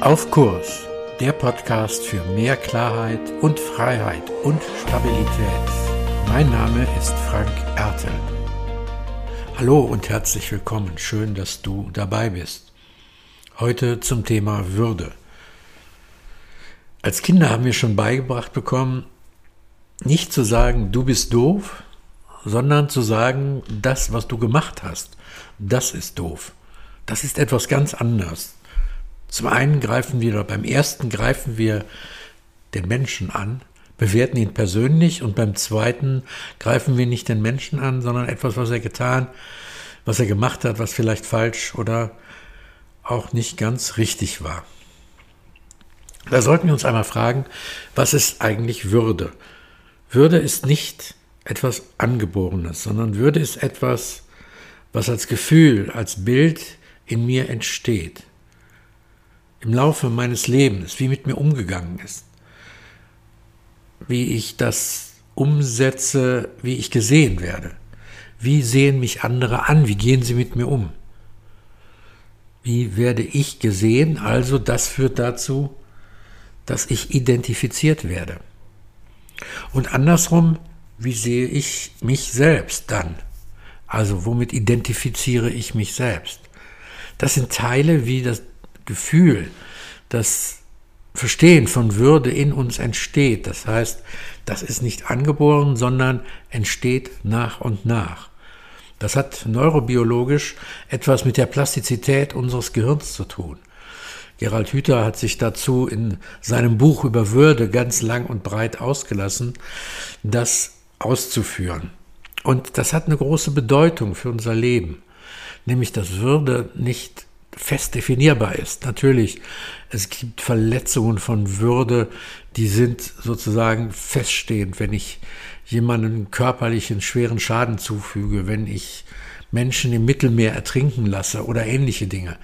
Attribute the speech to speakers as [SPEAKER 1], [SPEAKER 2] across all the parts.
[SPEAKER 1] Auf Kurs, der Podcast für mehr Klarheit und Freiheit und Stabilität. Mein Name ist Frank Ertel. Hallo und herzlich willkommen. Schön, dass du dabei bist. Heute zum Thema Würde. Als Kinder haben wir schon beigebracht bekommen, nicht zu sagen, du bist doof, sondern zu sagen, das, was du gemacht hast, das ist doof. Das ist etwas ganz anderes. Zum einen greifen wir, beim ersten greifen wir den Menschen an, bewerten ihn persönlich und beim zweiten greifen wir nicht den Menschen an, sondern etwas, was er getan, was er gemacht hat, was vielleicht falsch oder auch nicht ganz richtig war. Da sollten wir uns einmal fragen, was ist eigentlich Würde? Würde ist nicht etwas Angeborenes, sondern Würde ist etwas, was als Gefühl, als Bild in mir entsteht im Laufe meines Lebens, wie mit mir umgegangen ist, wie ich das umsetze, wie ich gesehen werde. Wie sehen mich andere an? Wie gehen sie mit mir um? Wie werde ich gesehen? Also das führt dazu, dass ich identifiziert werde. Und andersrum, wie sehe ich mich selbst dann? Also womit identifiziere ich mich selbst? Das sind Teile wie das Gefühl, das Verstehen von Würde in uns entsteht. Das heißt, das ist nicht angeboren, sondern entsteht nach und nach. Das hat neurobiologisch etwas mit der Plastizität unseres Gehirns zu tun. Gerald Hüther hat sich dazu in seinem Buch über Würde ganz lang und breit ausgelassen, das auszuführen. Und das hat eine große Bedeutung für unser Leben, nämlich dass Würde nicht fest definierbar ist. Natürlich, es gibt Verletzungen von Würde, die sind sozusagen feststehend, wenn ich jemanden körperlichen schweren Schaden zufüge, wenn ich Menschen im Mittelmeer ertrinken lasse oder ähnliche Dinge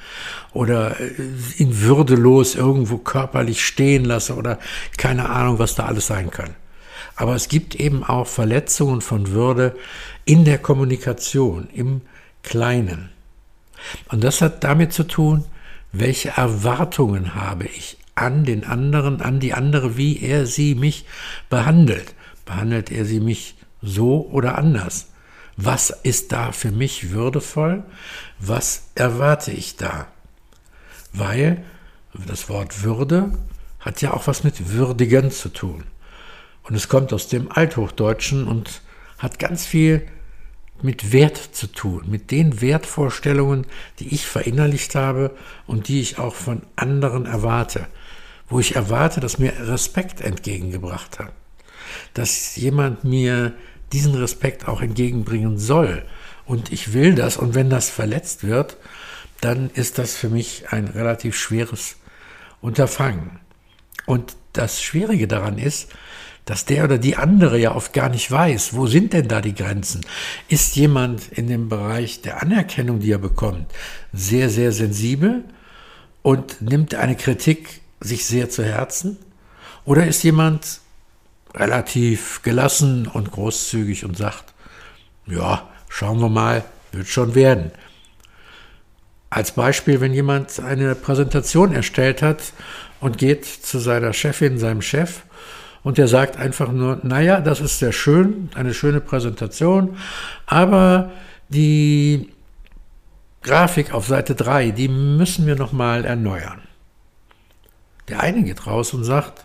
[SPEAKER 1] oder äh, ihn würdelos irgendwo körperlich stehen lasse oder keine Ahnung, was da alles sein kann. Aber es gibt eben auch Verletzungen von Würde in der Kommunikation, im Kleinen. Und das hat damit zu tun, welche Erwartungen habe ich an den anderen, an die andere, wie er sie mich behandelt. Behandelt er sie mich so oder anders? Was ist da für mich würdevoll? Was erwarte ich da? Weil das Wort Würde hat ja auch was mit Würdigen zu tun. Und es kommt aus dem Althochdeutschen und hat ganz viel mit Wert zu tun, mit den Wertvorstellungen, die ich verinnerlicht habe und die ich auch von anderen erwarte, wo ich erwarte, dass mir Respekt entgegengebracht hat, dass jemand mir diesen Respekt auch entgegenbringen soll und ich will das und wenn das verletzt wird, dann ist das für mich ein relativ schweres Unterfangen. Und das Schwierige daran ist, dass der oder die andere ja oft gar nicht weiß, wo sind denn da die Grenzen? Ist jemand in dem Bereich der Anerkennung, die er bekommt, sehr, sehr sensibel und nimmt eine Kritik sich sehr zu Herzen? Oder ist jemand relativ gelassen und großzügig und sagt, ja, schauen wir mal, wird schon werden. Als Beispiel, wenn jemand eine Präsentation erstellt hat und geht zu seiner Chefin, seinem Chef und der sagt einfach nur, naja, das ist sehr schön, eine schöne Präsentation, aber die Grafik auf Seite 3, die müssen wir nochmal erneuern. Der eine geht raus und sagt,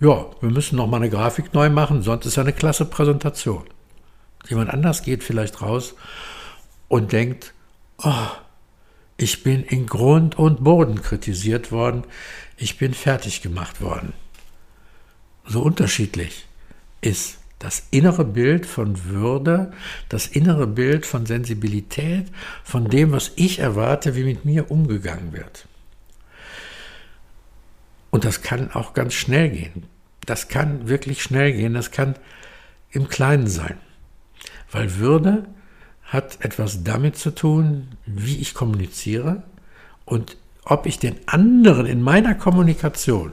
[SPEAKER 1] ja, wir müssen nochmal eine Grafik neu machen, sonst ist ja eine klasse Präsentation. Jemand anders geht vielleicht raus und denkt, oh, ich bin in Grund und Boden kritisiert worden, ich bin fertig gemacht worden so unterschiedlich ist das innere Bild von Würde, das innere Bild von Sensibilität, von dem, was ich erwarte, wie mit mir umgegangen wird. Und das kann auch ganz schnell gehen. Das kann wirklich schnell gehen. Das kann im Kleinen sein. Weil Würde hat etwas damit zu tun, wie ich kommuniziere und ob ich den anderen in meiner Kommunikation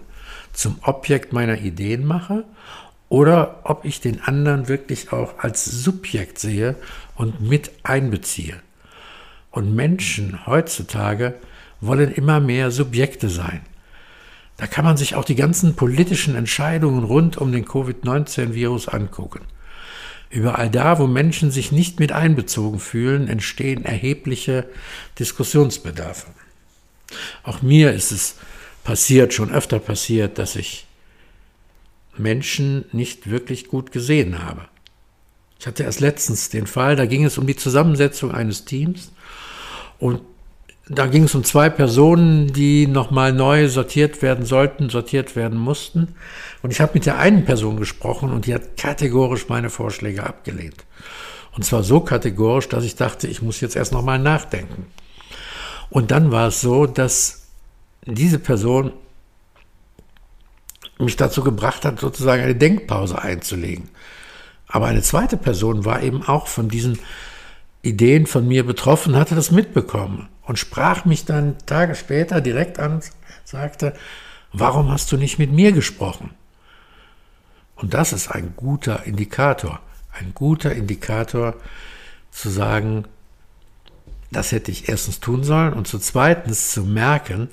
[SPEAKER 1] zum Objekt meiner Ideen mache oder ob ich den anderen wirklich auch als Subjekt sehe und mit einbeziehe. Und Menschen heutzutage wollen immer mehr Subjekte sein. Da kann man sich auch die ganzen politischen Entscheidungen rund um den Covid-19-Virus angucken. Überall da, wo Menschen sich nicht mit einbezogen fühlen, entstehen erhebliche Diskussionsbedarfe. Auch mir ist es passiert, schon öfter passiert, dass ich Menschen nicht wirklich gut gesehen habe. Ich hatte erst letztens den Fall, da ging es um die Zusammensetzung eines Teams und da ging es um zwei Personen, die nochmal neu sortiert werden sollten, sortiert werden mussten. Und ich habe mit der einen Person gesprochen und die hat kategorisch meine Vorschläge abgelehnt. Und zwar so kategorisch, dass ich dachte, ich muss jetzt erst nochmal nachdenken. Und dann war es so, dass diese Person mich dazu gebracht hat, sozusagen eine Denkpause einzulegen. Aber eine zweite Person war eben auch von diesen Ideen von mir betroffen, hatte das mitbekommen und sprach mich dann Tage später direkt an, sagte, warum hast du nicht mit mir gesprochen? Und das ist ein guter Indikator, ein guter Indikator zu sagen, das hätte ich erstens tun sollen und zu zweitens zu merken,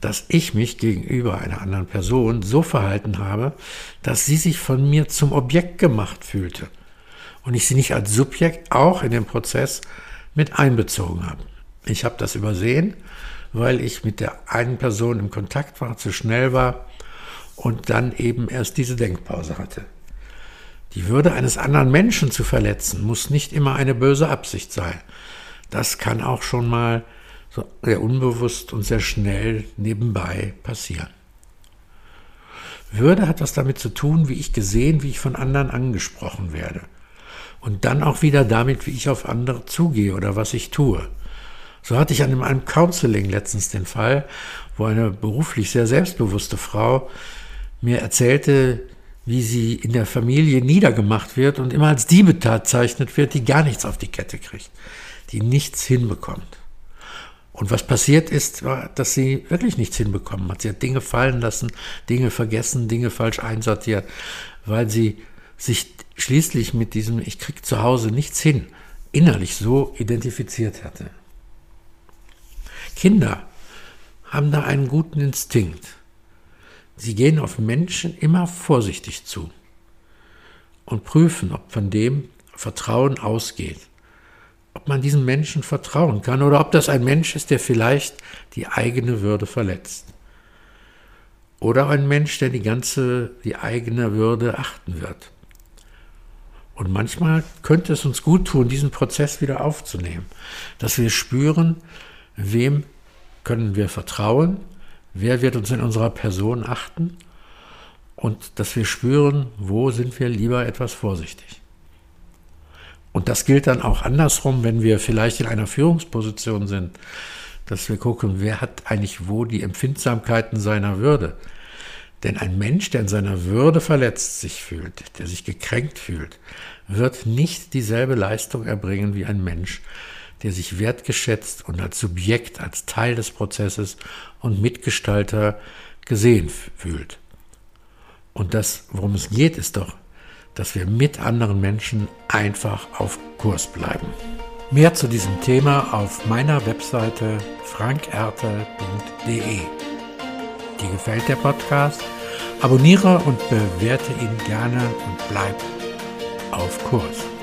[SPEAKER 1] dass ich mich gegenüber einer anderen Person so verhalten habe, dass sie sich von mir zum Objekt gemacht fühlte und ich sie nicht als Subjekt auch in den Prozess mit einbezogen habe. Ich habe das übersehen, weil ich mit der einen Person im Kontakt war, zu schnell war und dann eben erst diese Denkpause hatte. Die Würde eines anderen Menschen zu verletzen, muss nicht immer eine böse Absicht sein. Das kann auch schon mal sehr unbewusst und sehr schnell nebenbei passieren. Würde hat was damit zu tun, wie ich gesehen, wie ich von anderen angesprochen werde. Und dann auch wieder damit, wie ich auf andere zugehe oder was ich tue. So hatte ich an einem Counseling letztens den Fall, wo eine beruflich sehr selbstbewusste Frau mir erzählte, wie sie in der Familie niedergemacht wird und immer als die bezeichnet wird, die gar nichts auf die Kette kriegt, die nichts hinbekommt. Und was passiert ist, war, dass sie wirklich nichts hinbekommen hat. Sie hat Dinge fallen lassen, Dinge vergessen, Dinge falsch einsortiert, weil sie sich schließlich mit diesem Ich krieg zu Hause nichts hin innerlich so identifiziert hatte. Kinder haben da einen guten Instinkt. Sie gehen auf Menschen immer vorsichtig zu und prüfen, ob von dem Vertrauen ausgeht. Ob man diesem Menschen vertrauen kann oder ob das ein Mensch ist, der vielleicht die eigene Würde verletzt. Oder ein Mensch, der die ganze, die eigene Würde achten wird. Und manchmal könnte es uns gut tun, diesen Prozess wieder aufzunehmen, dass wir spüren, wem können wir vertrauen, wer wird uns in unserer Person achten und dass wir spüren, wo sind wir lieber etwas vorsichtig. Und das gilt dann auch andersrum, wenn wir vielleicht in einer Führungsposition sind, dass wir gucken, wer hat eigentlich wo die Empfindsamkeiten seiner Würde. Denn ein Mensch, der in seiner Würde verletzt sich fühlt, der sich gekränkt fühlt, wird nicht dieselbe Leistung erbringen wie ein Mensch, der sich wertgeschätzt und als Subjekt, als Teil des Prozesses und Mitgestalter gesehen fühlt. Und das, worum es geht, ist doch, dass wir mit anderen Menschen einfach auf Kurs bleiben. Mehr zu diesem Thema auf meiner Webseite frankerte.de. Dir gefällt der Podcast? Abonniere und bewerte ihn gerne und bleib auf Kurs.